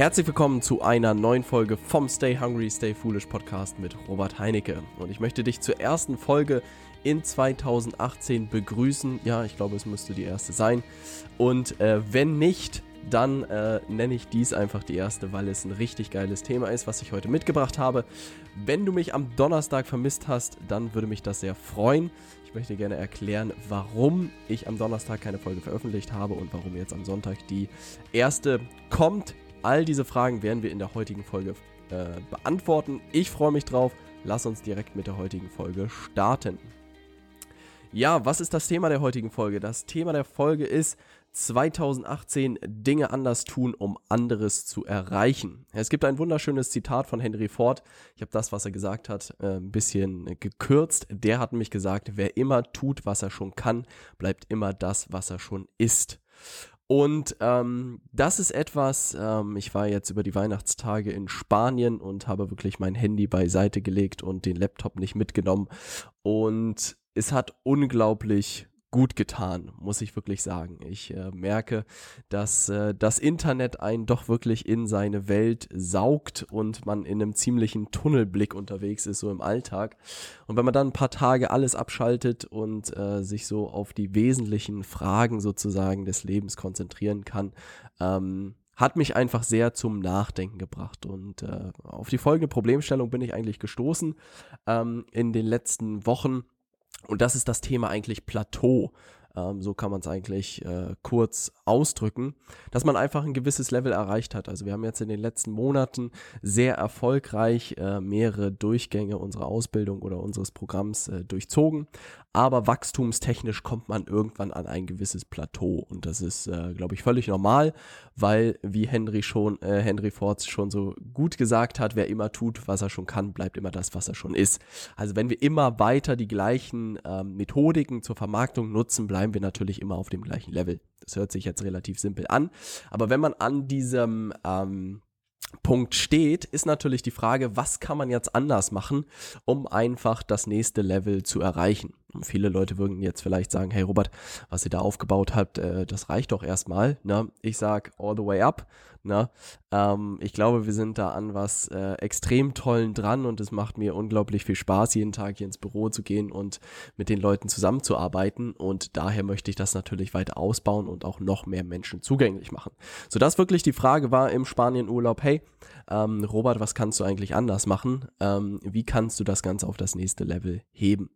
Herzlich willkommen zu einer neuen Folge vom Stay Hungry, Stay Foolish Podcast mit Robert Heinecke. Und ich möchte dich zur ersten Folge in 2018 begrüßen. Ja, ich glaube, es müsste die erste sein. Und äh, wenn nicht, dann äh, nenne ich dies einfach die erste, weil es ein richtig geiles Thema ist, was ich heute mitgebracht habe. Wenn du mich am Donnerstag vermisst hast, dann würde mich das sehr freuen. Ich möchte gerne erklären, warum ich am Donnerstag keine Folge veröffentlicht habe und warum jetzt am Sonntag die erste kommt. All diese Fragen werden wir in der heutigen Folge äh, beantworten. Ich freue mich drauf. Lass uns direkt mit der heutigen Folge starten. Ja, was ist das Thema der heutigen Folge? Das Thema der Folge ist 2018 Dinge anders tun, um anderes zu erreichen. Es gibt ein wunderschönes Zitat von Henry Ford. Ich habe das, was er gesagt hat, äh, ein bisschen gekürzt. Der hat nämlich gesagt, wer immer tut, was er schon kann, bleibt immer das, was er schon ist. Und ähm, das ist etwas, ähm, ich war jetzt über die Weihnachtstage in Spanien und habe wirklich mein Handy beiseite gelegt und den Laptop nicht mitgenommen. Und es hat unglaublich gut getan, muss ich wirklich sagen. Ich äh, merke, dass äh, das Internet einen doch wirklich in seine Welt saugt und man in einem ziemlichen Tunnelblick unterwegs ist, so im Alltag. Und wenn man dann ein paar Tage alles abschaltet und äh, sich so auf die wesentlichen Fragen sozusagen des Lebens konzentrieren kann, ähm, hat mich einfach sehr zum Nachdenken gebracht. Und äh, auf die folgende Problemstellung bin ich eigentlich gestoßen ähm, in den letzten Wochen und das ist das Thema eigentlich Plateau. Ähm, so kann man es eigentlich äh, kurz ausdrücken, dass man einfach ein gewisses Level erreicht hat. Also wir haben jetzt in den letzten Monaten sehr erfolgreich äh, mehrere Durchgänge unserer Ausbildung oder unseres Programms äh, durchzogen, aber wachstumstechnisch kommt man irgendwann an ein gewisses Plateau und das ist, äh, glaube ich, völlig normal, weil wie Henry schon, äh, Henry Ford schon so gut gesagt hat, wer immer tut, was er schon kann, bleibt immer das, was er schon ist. Also wenn wir immer weiter die gleichen ähm, Methodiken zur Vermarktung nutzen, bleiben wir natürlich immer auf dem gleichen Level. Das hört sich jetzt relativ simpel an, aber wenn man an diesem ähm, Punkt steht, ist natürlich die Frage, was kann man jetzt anders machen, um einfach das nächste Level zu erreichen. Viele Leute würden jetzt vielleicht sagen, hey Robert, was ihr da aufgebaut habt, äh, das reicht doch erstmal. Ne? Ich sag all the way up. Ne? Ähm, ich glaube, wir sind da an was äh, extrem tollen dran und es macht mir unglaublich viel Spaß, jeden Tag hier ins Büro zu gehen und mit den Leuten zusammenzuarbeiten. Und daher möchte ich das natürlich weiter ausbauen und auch noch mehr Menschen zugänglich machen. Sodass wirklich die Frage war im Spanien-Urlaub, hey, ähm, Robert, was kannst du eigentlich anders machen? Ähm, wie kannst du das Ganze auf das nächste Level heben?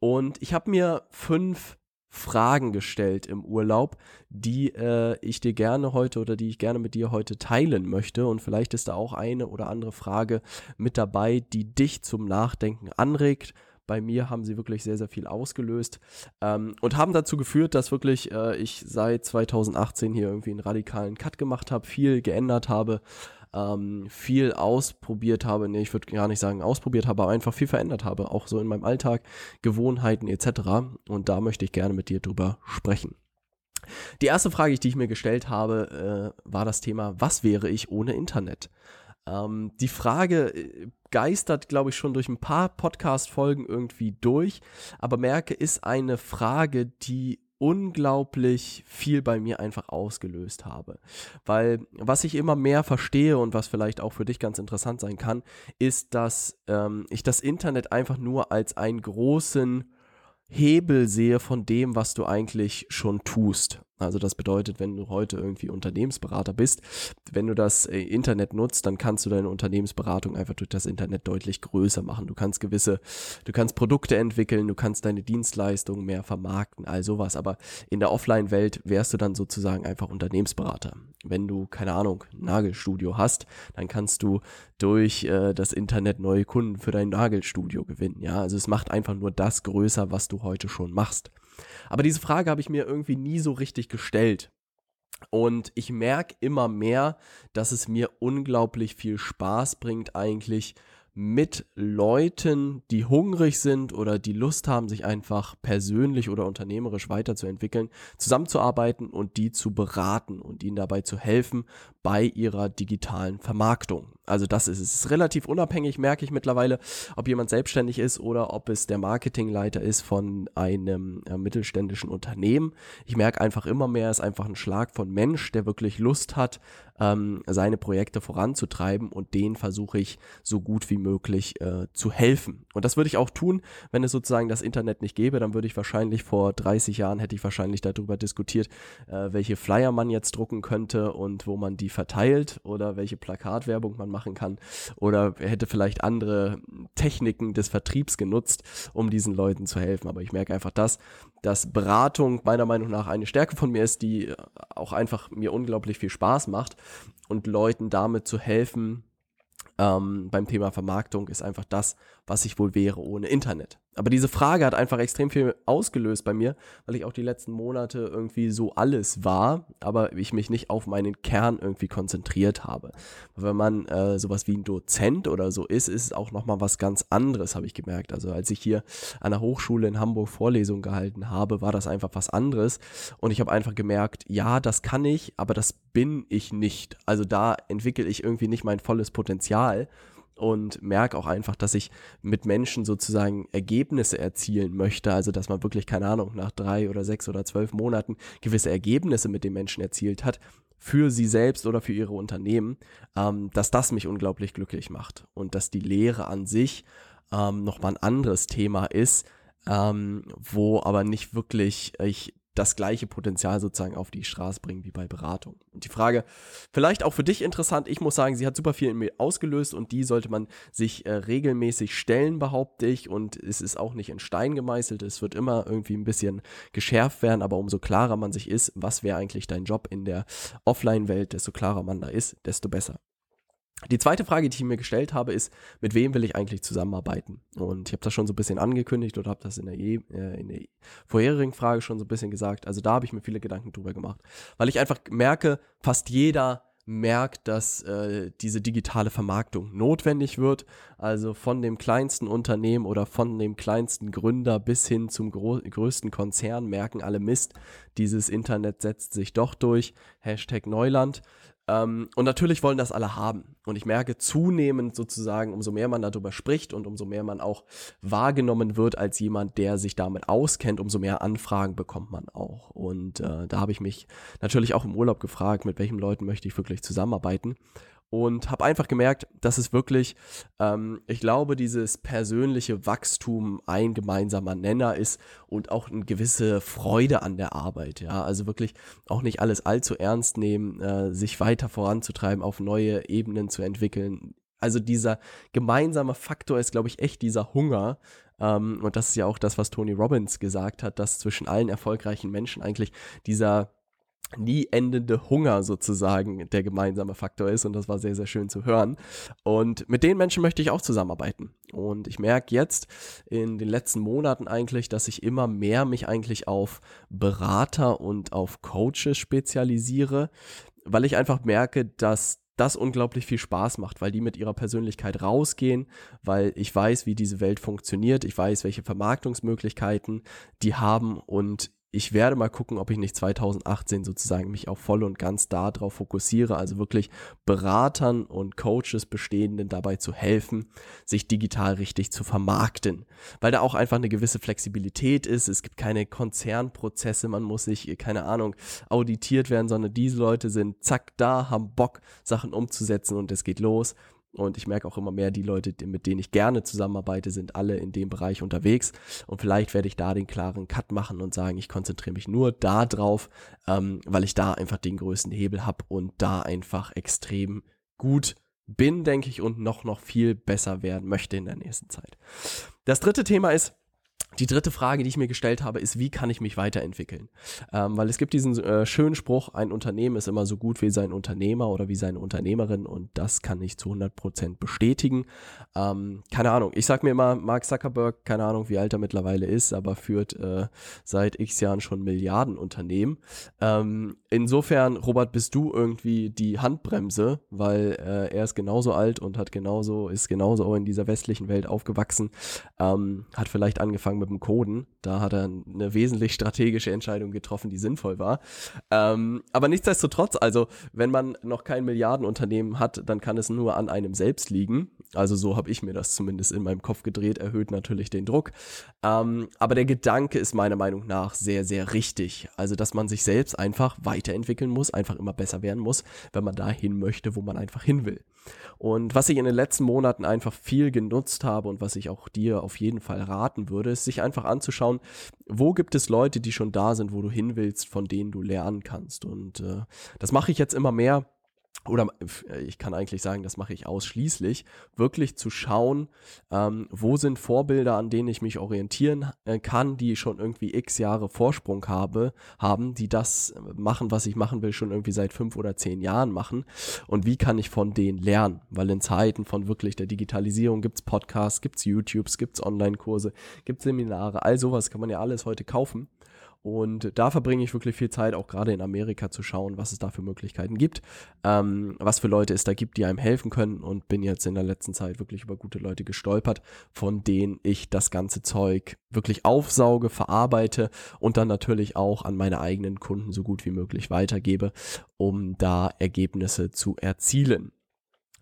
Und ich habe mir fünf Fragen gestellt im Urlaub, die äh, ich dir gerne heute oder die ich gerne mit dir heute teilen möchte. Und vielleicht ist da auch eine oder andere Frage mit dabei, die dich zum Nachdenken anregt. Bei mir haben sie wirklich sehr, sehr viel ausgelöst ähm, und haben dazu geführt, dass wirklich äh, ich seit 2018 hier irgendwie einen radikalen Cut gemacht habe, viel geändert habe ähm, viel ausprobiert habe, nee, ich würde gar nicht sagen ausprobiert habe, aber einfach viel verändert habe, auch so in meinem Alltag, Gewohnheiten etc. Und da möchte ich gerne mit dir drüber sprechen. Die erste Frage, die ich mir gestellt habe, äh, war das Thema, was wäre ich ohne Internet? Ähm, die Frage äh, geistert, glaube ich, schon durch ein paar Podcast-Folgen irgendwie durch, aber merke, ist eine Frage, die unglaublich viel bei mir einfach ausgelöst habe. Weil was ich immer mehr verstehe und was vielleicht auch für dich ganz interessant sein kann, ist, dass ähm, ich das Internet einfach nur als einen großen Hebel sehe von dem, was du eigentlich schon tust. Also das bedeutet, wenn du heute irgendwie Unternehmensberater bist, wenn du das äh, Internet nutzt, dann kannst du deine Unternehmensberatung einfach durch das Internet deutlich größer machen. Du kannst gewisse, du kannst Produkte entwickeln, du kannst deine Dienstleistungen mehr vermarkten, all sowas. Aber in der Offline-Welt wärst du dann sozusagen einfach Unternehmensberater. Wenn du, keine Ahnung, Nagelstudio hast, dann kannst du durch äh, das Internet neue Kunden für dein Nagelstudio gewinnen. Ja, also es macht einfach nur das größer, was du heute schon machst. Aber diese Frage habe ich mir irgendwie nie so richtig gestellt. Und ich merke immer mehr, dass es mir unglaublich viel Spaß bringt, eigentlich mit Leuten, die hungrig sind oder die Lust haben, sich einfach persönlich oder unternehmerisch weiterzuentwickeln, zusammenzuarbeiten und die zu beraten und ihnen dabei zu helfen bei ihrer digitalen Vermarktung. Also das ist es. relativ unabhängig, merke ich mittlerweile, ob jemand selbstständig ist oder ob es der Marketingleiter ist von einem äh, mittelständischen Unternehmen. Ich merke einfach immer mehr, es ist einfach ein Schlag von Mensch, der wirklich Lust hat, ähm, seine Projekte voranzutreiben und denen versuche ich so gut wie möglich äh, zu helfen. Und das würde ich auch tun, wenn es sozusagen das Internet nicht gäbe, dann würde ich wahrscheinlich vor 30 Jahren hätte ich wahrscheinlich darüber diskutiert, äh, welche Flyer man jetzt drucken könnte und wo man die verteilt oder welche Plakatwerbung man machen kann oder hätte vielleicht andere Techniken des Vertriebs genutzt, um diesen Leuten zu helfen. Aber ich merke einfach das, dass Beratung meiner Meinung nach eine Stärke von mir ist, die auch einfach mir unglaublich viel Spaß macht und Leuten damit zu helfen, ähm, beim Thema Vermarktung ist einfach das, was ich wohl wäre ohne Internet. Aber diese Frage hat einfach extrem viel ausgelöst bei mir, weil ich auch die letzten Monate irgendwie so alles war, aber ich mich nicht auf meinen Kern irgendwie konzentriert habe. Wenn man äh, sowas wie ein Dozent oder so ist, ist es auch nochmal was ganz anderes, habe ich gemerkt. Also als ich hier an der Hochschule in Hamburg Vorlesungen gehalten habe, war das einfach was anderes. Und ich habe einfach gemerkt, ja, das kann ich, aber das bin ich nicht. Also da entwickle ich irgendwie nicht mein volles Potenzial und merke auch einfach, dass ich mit Menschen sozusagen Ergebnisse erzielen möchte. Also, dass man wirklich, keine Ahnung, nach drei oder sechs oder zwölf Monaten gewisse Ergebnisse mit den Menschen erzielt hat, für sie selbst oder für ihre Unternehmen, ähm, dass das mich unglaublich glücklich macht und dass die Lehre an sich ähm, nochmal ein anderes Thema ist, ähm, wo aber nicht wirklich ich das gleiche Potenzial sozusagen auf die Straße bringen wie bei Beratung. Und die Frage, vielleicht auch für dich interessant, ich muss sagen, sie hat super viel in mir ausgelöst und die sollte man sich äh, regelmäßig stellen, behaupte ich. Und es ist auch nicht in Stein gemeißelt, es wird immer irgendwie ein bisschen geschärft werden, aber umso klarer man sich ist, was wäre eigentlich dein Job in der Offline-Welt, desto klarer man da ist, desto besser. Die zweite Frage, die ich mir gestellt habe, ist, mit wem will ich eigentlich zusammenarbeiten? Und ich habe das schon so ein bisschen angekündigt oder habe das in der, je, äh, in der vorherigen Frage schon so ein bisschen gesagt. Also da habe ich mir viele Gedanken drüber gemacht, weil ich einfach merke, fast jeder merkt, dass äh, diese digitale Vermarktung notwendig wird. Also von dem kleinsten Unternehmen oder von dem kleinsten Gründer bis hin zum größten Konzern merken alle Mist, dieses Internet setzt sich doch durch. Hashtag Neuland. Ähm, und natürlich wollen das alle haben. Und ich merke zunehmend sozusagen, umso mehr man darüber spricht und umso mehr man auch wahrgenommen wird als jemand, der sich damit auskennt, umso mehr Anfragen bekommt man auch. Und äh, da habe ich mich natürlich auch im Urlaub gefragt, mit welchen Leuten möchte ich wirklich zusammenarbeiten und habe einfach gemerkt, dass es wirklich, ähm, ich glaube, dieses persönliche Wachstum ein gemeinsamer Nenner ist und auch eine gewisse Freude an der Arbeit. Ja, also wirklich auch nicht alles allzu ernst nehmen, äh, sich weiter voranzutreiben, auf neue Ebenen zu entwickeln. Also dieser gemeinsame Faktor ist, glaube ich, echt dieser Hunger. Ähm, und das ist ja auch das, was Tony Robbins gesagt hat, dass zwischen allen erfolgreichen Menschen eigentlich dieser nie endende Hunger sozusagen der gemeinsame Faktor ist und das war sehr, sehr schön zu hören. Und mit den Menschen möchte ich auch zusammenarbeiten. Und ich merke jetzt in den letzten Monaten eigentlich, dass ich immer mehr mich eigentlich auf Berater und auf Coaches spezialisiere, weil ich einfach merke, dass das unglaublich viel Spaß macht, weil die mit ihrer Persönlichkeit rausgehen, weil ich weiß, wie diese Welt funktioniert, ich weiß, welche Vermarktungsmöglichkeiten die haben und ich werde mal gucken, ob ich nicht 2018 sozusagen mich auch voll und ganz darauf fokussiere, also wirklich Beratern und Coaches bestehenden dabei zu helfen, sich digital richtig zu vermarkten, weil da auch einfach eine gewisse Flexibilität ist. Es gibt keine Konzernprozesse, man muss sich, keine Ahnung, auditiert werden, sondern diese Leute sind zack da, haben Bock, Sachen umzusetzen und es geht los. Und ich merke auch immer mehr, die Leute, mit denen ich gerne zusammenarbeite, sind alle in dem Bereich unterwegs. Und vielleicht werde ich da den klaren Cut machen und sagen, ich konzentriere mich nur da drauf, ähm, weil ich da einfach den größten Hebel habe und da einfach extrem gut bin, denke ich, und noch, noch viel besser werden möchte in der nächsten Zeit. Das dritte Thema ist, die dritte Frage, die ich mir gestellt habe, ist, wie kann ich mich weiterentwickeln? Ähm, weil es gibt diesen äh, schönen Spruch, ein Unternehmen ist immer so gut wie sein Unternehmer oder wie seine Unternehmerin und das kann ich zu 100% bestätigen. Ähm, keine Ahnung, ich sag mir immer, Mark Zuckerberg, keine Ahnung, wie alt er mittlerweile ist, aber führt äh, seit x Jahren schon Milliardenunternehmen. Ähm, insofern, Robert, bist du irgendwie die Handbremse, weil äh, er ist genauso alt und hat genauso, ist genauso in dieser westlichen Welt aufgewachsen, ähm, hat vielleicht angefangen angefangen mit dem Coden. Da hat er eine wesentlich strategische Entscheidung getroffen, die sinnvoll war. Ähm, aber nichtsdestotrotz, also wenn man noch kein Milliardenunternehmen hat, dann kann es nur an einem selbst liegen. Also so habe ich mir das zumindest in meinem Kopf gedreht, erhöht natürlich den Druck. Ähm, aber der Gedanke ist meiner Meinung nach sehr, sehr richtig. Also dass man sich selbst einfach weiterentwickeln muss, einfach immer besser werden muss, wenn man dahin möchte, wo man einfach hin will. Und was ich in den letzten Monaten einfach viel genutzt habe und was ich auch dir auf jeden Fall raten würde, ist sich einfach anzuschauen, wo gibt es Leute, die schon da sind, wo du hin willst, von denen du lernen kannst. Und äh, das mache ich jetzt immer mehr oder äh, ich kann eigentlich sagen, das mache ich ausschließlich, wirklich zu schauen, ähm, wo sind Vorbilder, an denen ich mich orientieren äh, kann, die schon irgendwie x Jahre Vorsprung habe, haben, die das äh, machen, was ich machen will, schon irgendwie seit fünf oder zehn Jahren machen. Und wie kann ich von denen lernen, weil in Zeiten von wirklich der Digitalisierung gibt es Podcasts, gibt es YouTubes, gibt es Online-Kurse, gibt es Seminare, all sowas kann man ja alles heute kaufen und da verbringe ich wirklich viel Zeit, auch gerade in Amerika zu schauen, was es da für Möglichkeiten gibt, ähm, was für Leute es da gibt, die einem helfen können. Und bin jetzt in der letzten Zeit wirklich über gute Leute gestolpert, von denen ich das ganze Zeug wirklich aufsauge, verarbeite und dann natürlich auch an meine eigenen Kunden so gut wie möglich weitergebe, um da Ergebnisse zu erzielen.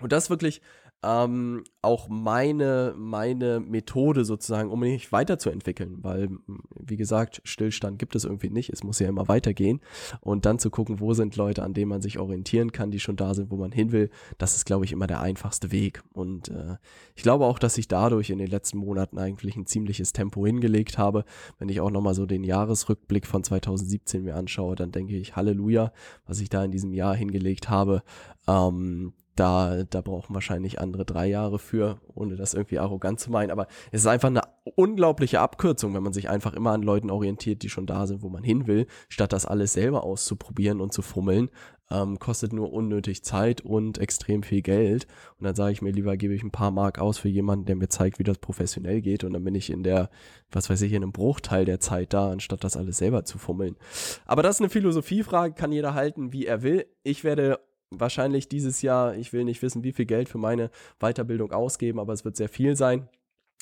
Und das wirklich ähm, auch meine, meine Methode sozusagen, um mich weiterzuentwickeln, weil, wie gesagt, Stillstand gibt es irgendwie nicht, es muss ja immer weitergehen. Und dann zu gucken, wo sind Leute, an denen man sich orientieren kann, die schon da sind, wo man hin will, das ist, glaube ich, immer der einfachste Weg. Und äh, ich glaube auch, dass ich dadurch in den letzten Monaten eigentlich ein ziemliches Tempo hingelegt habe, wenn ich auch nochmal so den Jahresrückblick von 2017 mir anschaue, dann denke ich, Halleluja, was ich da in diesem Jahr hingelegt habe, ähm, da, da brauchen wahrscheinlich andere drei Jahre für, ohne das irgendwie arrogant zu meinen. Aber es ist einfach eine unglaubliche Abkürzung, wenn man sich einfach immer an Leuten orientiert, die schon da sind, wo man hin will, statt das alles selber auszuprobieren und zu fummeln. Ähm, kostet nur unnötig Zeit und extrem viel Geld. Und dann sage ich mir lieber, gebe ich ein paar Mark aus für jemanden, der mir zeigt, wie das professionell geht. Und dann bin ich in der, was weiß ich, in einem Bruchteil der Zeit da, anstatt das alles selber zu fummeln. Aber das ist eine Philosophiefrage, kann jeder halten, wie er will. Ich werde wahrscheinlich dieses Jahr, ich will nicht wissen, wie viel Geld für meine Weiterbildung ausgeben, aber es wird sehr viel sein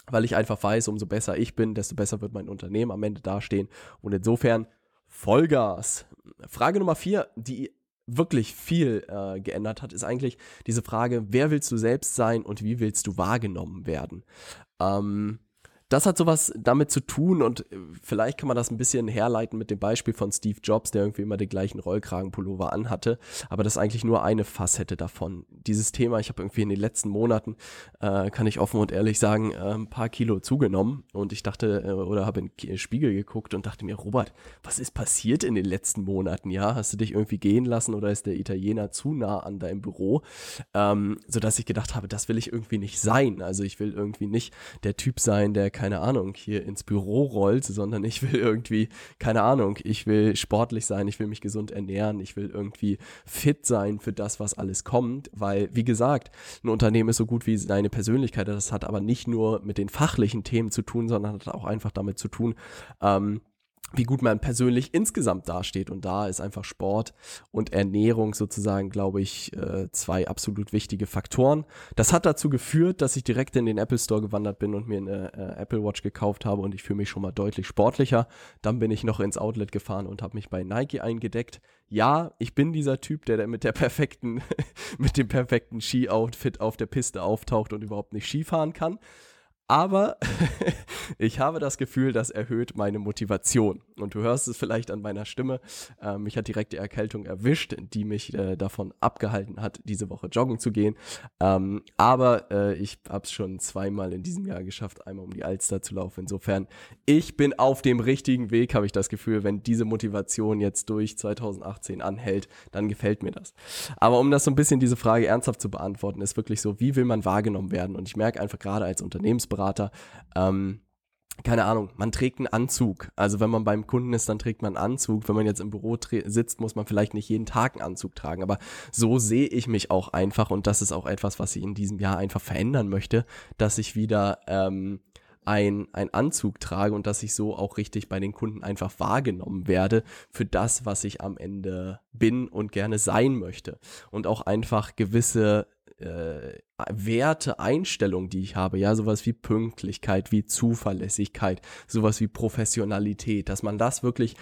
weil ich einfach weiß, umso besser ich bin, desto besser wird mein Unternehmen am Ende dastehen. Und insofern Vollgas. Frage Nummer vier, die wirklich viel äh, geändert hat, ist eigentlich diese Frage, wer willst du selbst sein und wie willst du wahrgenommen werden? Ähm, das hat sowas damit zu tun und äh, vielleicht kann man das ein bisschen herleiten mit dem Beispiel von Steve Jobs, der irgendwie immer den gleichen Rollkragenpullover anhatte, aber das ist eigentlich nur eine Facette davon. Dieses Thema, ich habe irgendwie in den letzten Monaten, äh, kann ich offen und ehrlich sagen, äh, ein paar Kilo zugenommen und ich dachte äh, oder habe in den Spiegel geguckt und dachte mir, Robert, was ist passiert in den letzten Monaten? Ja, hast du dich irgendwie gehen lassen oder ist der Italiener zu nah an deinem Büro, ähm, sodass ich gedacht habe, das will ich irgendwie nicht sein. Also ich will irgendwie nicht der Typ sein, der keine Ahnung, hier ins Büro rollt, sondern ich will irgendwie, keine Ahnung, ich will sportlich sein, ich will mich gesund ernähren, ich will irgendwie fit sein für das, was alles kommt, weil, wie gesagt, ein Unternehmen ist so gut wie seine Persönlichkeit, das hat aber nicht nur mit den fachlichen Themen zu tun, sondern hat auch einfach damit zu tun, ähm, wie gut man persönlich insgesamt dasteht. Und da ist einfach Sport und Ernährung sozusagen, glaube ich, äh, zwei absolut wichtige Faktoren. Das hat dazu geführt, dass ich direkt in den Apple Store gewandert bin und mir eine äh, Apple Watch gekauft habe und ich fühle mich schon mal deutlich sportlicher. Dann bin ich noch ins Outlet gefahren und habe mich bei Nike eingedeckt. Ja, ich bin dieser Typ, der mit der perfekten, mit dem perfekten Ski-Outfit auf der Piste auftaucht und überhaupt nicht Skifahren kann. Aber ich habe das Gefühl, das erhöht meine Motivation. Und du hörst es vielleicht an meiner Stimme. Äh, mich hat direkt die Erkältung erwischt, die mich äh, davon abgehalten hat, diese Woche joggen zu gehen. Ähm, aber äh, ich habe es schon zweimal in diesem Jahr geschafft, einmal um die Alster zu laufen. Insofern, ich bin auf dem richtigen Weg, habe ich das Gefühl. Wenn diese Motivation jetzt durch 2018 anhält, dann gefällt mir das. Aber um das so ein bisschen diese Frage ernsthaft zu beantworten, ist wirklich so, wie will man wahrgenommen werden? Und ich merke einfach gerade als Unternehmensberater, Ernährungsberater, ähm, keine Ahnung, man trägt einen Anzug. Also wenn man beim Kunden ist, dann trägt man einen Anzug. Wenn man jetzt im Büro sitzt, muss man vielleicht nicht jeden Tag einen Anzug tragen. Aber so sehe ich mich auch einfach und das ist auch etwas, was ich in diesem Jahr einfach verändern möchte, dass ich wieder ähm, ein, ein Anzug trage und dass ich so auch richtig bei den Kunden einfach wahrgenommen werde für das, was ich am Ende bin und gerne sein möchte. Und auch einfach gewisse äh, Werte, Einstellungen, die ich habe, ja, sowas wie Pünktlichkeit, wie Zuverlässigkeit, sowas wie Professionalität, dass man das wirklich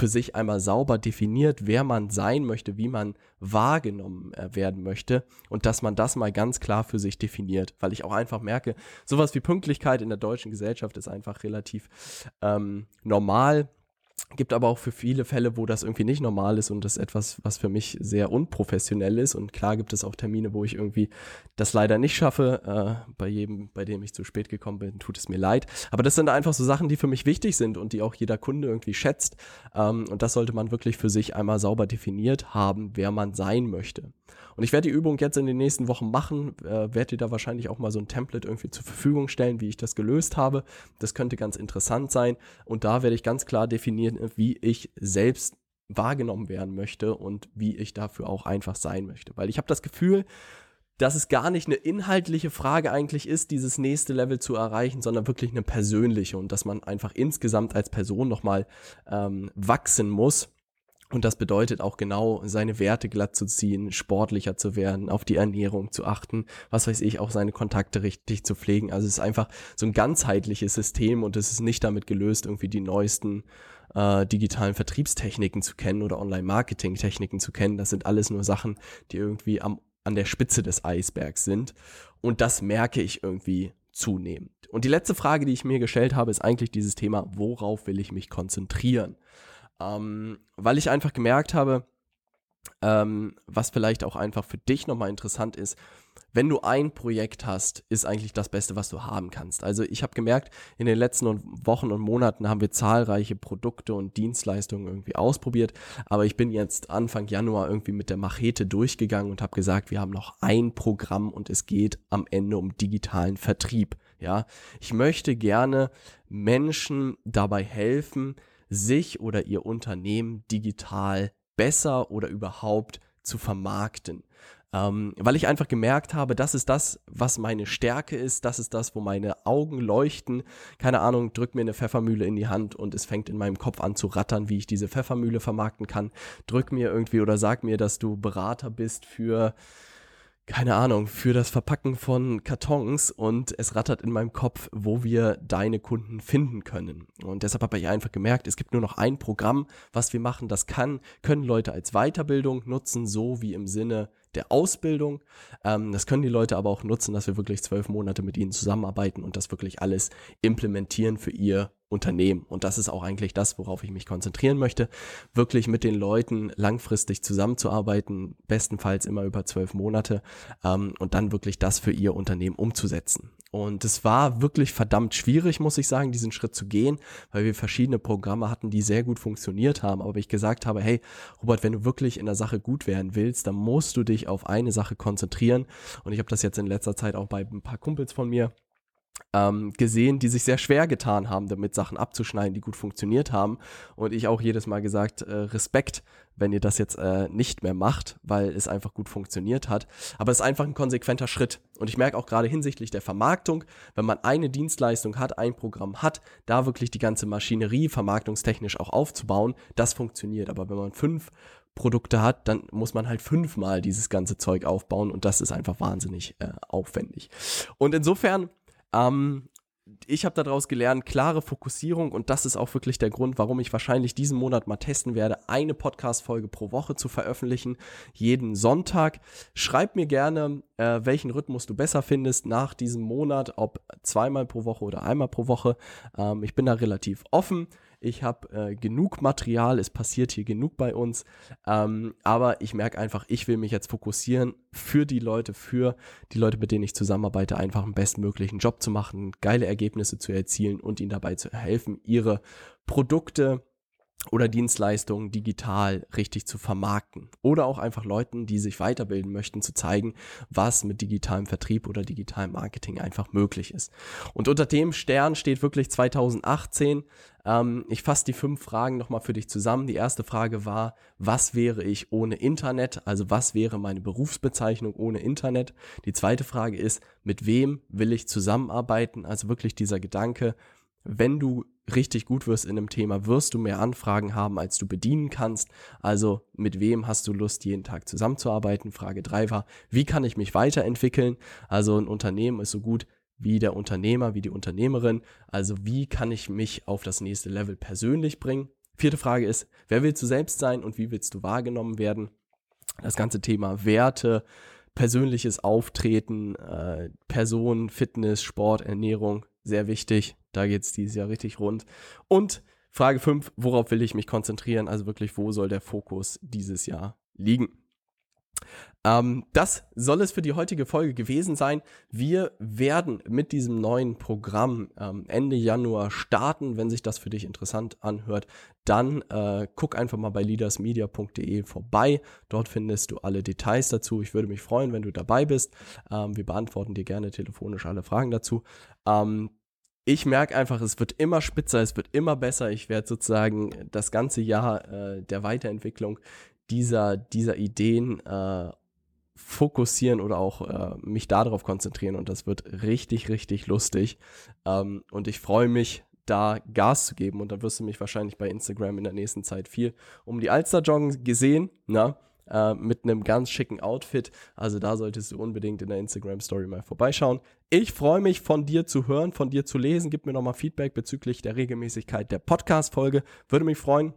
für sich einmal sauber definiert, wer man sein möchte, wie man wahrgenommen äh, werden möchte und dass man das mal ganz klar für sich definiert, weil ich auch einfach merke, sowas wie Pünktlichkeit in der deutschen Gesellschaft ist einfach relativ ähm, normal Gibt aber auch für viele Fälle, wo das irgendwie nicht normal ist und das etwas, was für mich sehr unprofessionell ist. Und klar gibt es auch Termine, wo ich irgendwie das leider nicht schaffe. Äh, bei jedem, bei dem ich zu spät gekommen bin, tut es mir leid. Aber das sind einfach so Sachen, die für mich wichtig sind und die auch jeder Kunde irgendwie schätzt. Ähm, und das sollte man wirklich für sich einmal sauber definiert haben, wer man sein möchte. Und ich werde die Übung jetzt in den nächsten Wochen machen, äh, werde dir da wahrscheinlich auch mal so ein Template irgendwie zur Verfügung stellen, wie ich das gelöst habe. Das könnte ganz interessant sein. Und da werde ich ganz klar definieren, wie ich selbst wahrgenommen werden möchte und wie ich dafür auch einfach sein möchte. Weil ich habe das Gefühl, dass es gar nicht eine inhaltliche Frage eigentlich ist, dieses nächste Level zu erreichen, sondern wirklich eine persönliche und dass man einfach insgesamt als Person nochmal ähm, wachsen muss und das bedeutet auch genau, seine Werte glatt zu ziehen, sportlicher zu werden, auf die Ernährung zu achten, was weiß ich, auch seine Kontakte richtig zu pflegen. Also es ist einfach so ein ganzheitliches System und es ist nicht damit gelöst, irgendwie die neuesten äh, digitalen Vertriebstechniken zu kennen oder Online-Marketing-Techniken zu kennen. Das sind alles nur Sachen, die irgendwie am, an der Spitze des Eisbergs sind. Und das merke ich irgendwie zunehmend. Und die letzte Frage, die ich mir gestellt habe, ist eigentlich dieses Thema, worauf will ich mich konzentrieren? Ähm, weil ich einfach gemerkt habe, ähm, was vielleicht auch einfach für dich nochmal interessant ist, wenn du ein Projekt hast, ist eigentlich das Beste, was du haben kannst. Also ich habe gemerkt, in den letzten Wochen und Monaten haben wir zahlreiche Produkte und Dienstleistungen irgendwie ausprobiert, aber ich bin jetzt Anfang Januar irgendwie mit der Machete durchgegangen und habe gesagt, wir haben noch ein Programm und es geht am Ende um digitalen Vertrieb. Ja, ich möchte gerne Menschen dabei helfen, sich oder ihr Unternehmen digital besser oder überhaupt zu vermarkten. Ähm, weil ich einfach gemerkt habe, das ist das, was meine Stärke ist, das ist das, wo meine Augen leuchten. Keine Ahnung, drück mir eine Pfeffermühle in die Hand und es fängt in meinem Kopf an zu rattern, wie ich diese Pfeffermühle vermarkten kann. Drück mir irgendwie oder sag mir, dass du Berater bist für keine Ahnung, für das Verpacken von Kartons und es rattert in meinem Kopf, wo wir deine Kunden finden können. Und deshalb habe ich einfach gemerkt, es gibt nur noch ein Programm, was wir machen. Das kann, können Leute als Weiterbildung nutzen, so wie im Sinne der Ausbildung. Ähm, das können die Leute aber auch nutzen, dass wir wirklich zwölf Monate mit ihnen zusammenarbeiten und das wirklich alles implementieren für ihr Unternehmen. Und das ist auch eigentlich das, worauf ich mich konzentrieren möchte, wirklich mit den Leuten langfristig zusammenzuarbeiten, bestenfalls immer über zwölf Monate ähm, und dann wirklich das für ihr Unternehmen umzusetzen. Und es war wirklich verdammt schwierig, muss ich sagen, diesen Schritt zu gehen, weil wir verschiedene Programme hatten, die sehr gut funktioniert haben. Aber ich gesagt habe, hey, Robert, wenn du wirklich in der Sache gut werden willst, dann musst du dich auf eine Sache konzentrieren. Und ich habe das jetzt in letzter Zeit auch bei ein paar Kumpels von mir ähm, gesehen, die sich sehr schwer getan haben, damit Sachen abzuschneiden, die gut funktioniert haben. Und ich auch jedes Mal gesagt, äh, Respekt, wenn ihr das jetzt äh, nicht mehr macht, weil es einfach gut funktioniert hat. Aber es ist einfach ein konsequenter Schritt. Und ich merke auch gerade hinsichtlich der Vermarktung, wenn man eine Dienstleistung hat, ein Programm hat, da wirklich die ganze Maschinerie vermarktungstechnisch auch aufzubauen, das funktioniert. Aber wenn man fünf Produkte hat, dann muss man halt fünfmal dieses ganze Zeug aufbauen und das ist einfach wahnsinnig äh, aufwendig. Und insofern ähm, ich habe daraus gelernt, klare Fokussierung und das ist auch wirklich der Grund, warum ich wahrscheinlich diesen Monat mal testen werde, eine Podcast-Folge pro Woche zu veröffentlichen, jeden Sonntag. Schreib mir gerne, äh, welchen Rhythmus du besser findest nach diesem Monat, ob zweimal pro Woche oder einmal pro Woche. Ähm, ich bin da relativ offen. Ich habe äh, genug Material, es passiert hier genug bei uns. Ähm, aber ich merke einfach, ich will mich jetzt fokussieren für die Leute, für die Leute, mit denen ich zusammenarbeite, einfach einen bestmöglichen Job zu machen, geile Ergebnisse zu erzielen und ihnen dabei zu helfen, ihre Produkte oder Dienstleistungen digital richtig zu vermarkten. Oder auch einfach Leuten, die sich weiterbilden möchten, zu zeigen, was mit digitalem Vertrieb oder digitalem Marketing einfach möglich ist. Und unter dem Stern steht wirklich 2018. Ähm, ich fasse die fünf Fragen nochmal für dich zusammen. Die erste Frage war, was wäre ich ohne Internet? Also was wäre meine Berufsbezeichnung ohne Internet? Die zweite Frage ist, mit wem will ich zusammenarbeiten? Also wirklich dieser Gedanke, wenn du richtig gut wirst in einem Thema, wirst du mehr Anfragen haben, als du bedienen kannst. Also mit wem hast du Lust, jeden Tag zusammenzuarbeiten? Frage 3 war, wie kann ich mich weiterentwickeln? Also ein Unternehmen ist so gut wie der Unternehmer, wie die Unternehmerin. Also wie kann ich mich auf das nächste Level persönlich bringen? Vierte Frage ist, wer willst du selbst sein und wie willst du wahrgenommen werden? Das ganze Thema Werte, persönliches Auftreten, äh, Person, Fitness, Sport, Ernährung, sehr wichtig. Da geht es dieses Jahr richtig rund. Und Frage 5, worauf will ich mich konzentrieren? Also wirklich, wo soll der Fokus dieses Jahr liegen? Ähm, das soll es für die heutige Folge gewesen sein. Wir werden mit diesem neuen Programm ähm, Ende Januar starten. Wenn sich das für dich interessant anhört, dann äh, guck einfach mal bei leadersmedia.de vorbei. Dort findest du alle Details dazu. Ich würde mich freuen, wenn du dabei bist. Ähm, wir beantworten dir gerne telefonisch alle Fragen dazu. Ich merke einfach, es wird immer spitzer, es wird immer besser. Ich werde sozusagen das ganze Jahr äh, der Weiterentwicklung dieser, dieser Ideen äh, fokussieren oder auch äh, mich darauf konzentrieren und das wird richtig, richtig lustig. Ähm, und ich freue mich, da Gas zu geben und dann wirst du mich wahrscheinlich bei Instagram in der nächsten Zeit viel um die Alster joggen gesehen, na, äh, mit einem ganz schicken Outfit. Also da solltest du unbedingt in der Instagram Story mal vorbeischauen. Ich freue mich von dir zu hören, von dir zu lesen. Gib mir nochmal Feedback bezüglich der Regelmäßigkeit der Podcast-Folge. Würde mich freuen.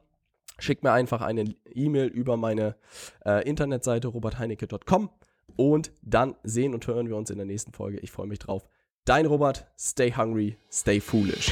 Schick mir einfach eine E-Mail über meine äh, Internetseite robertheinecke.com und dann sehen und hören wir uns in der nächsten Folge. Ich freue mich drauf. Dein Robert, stay hungry, stay foolish.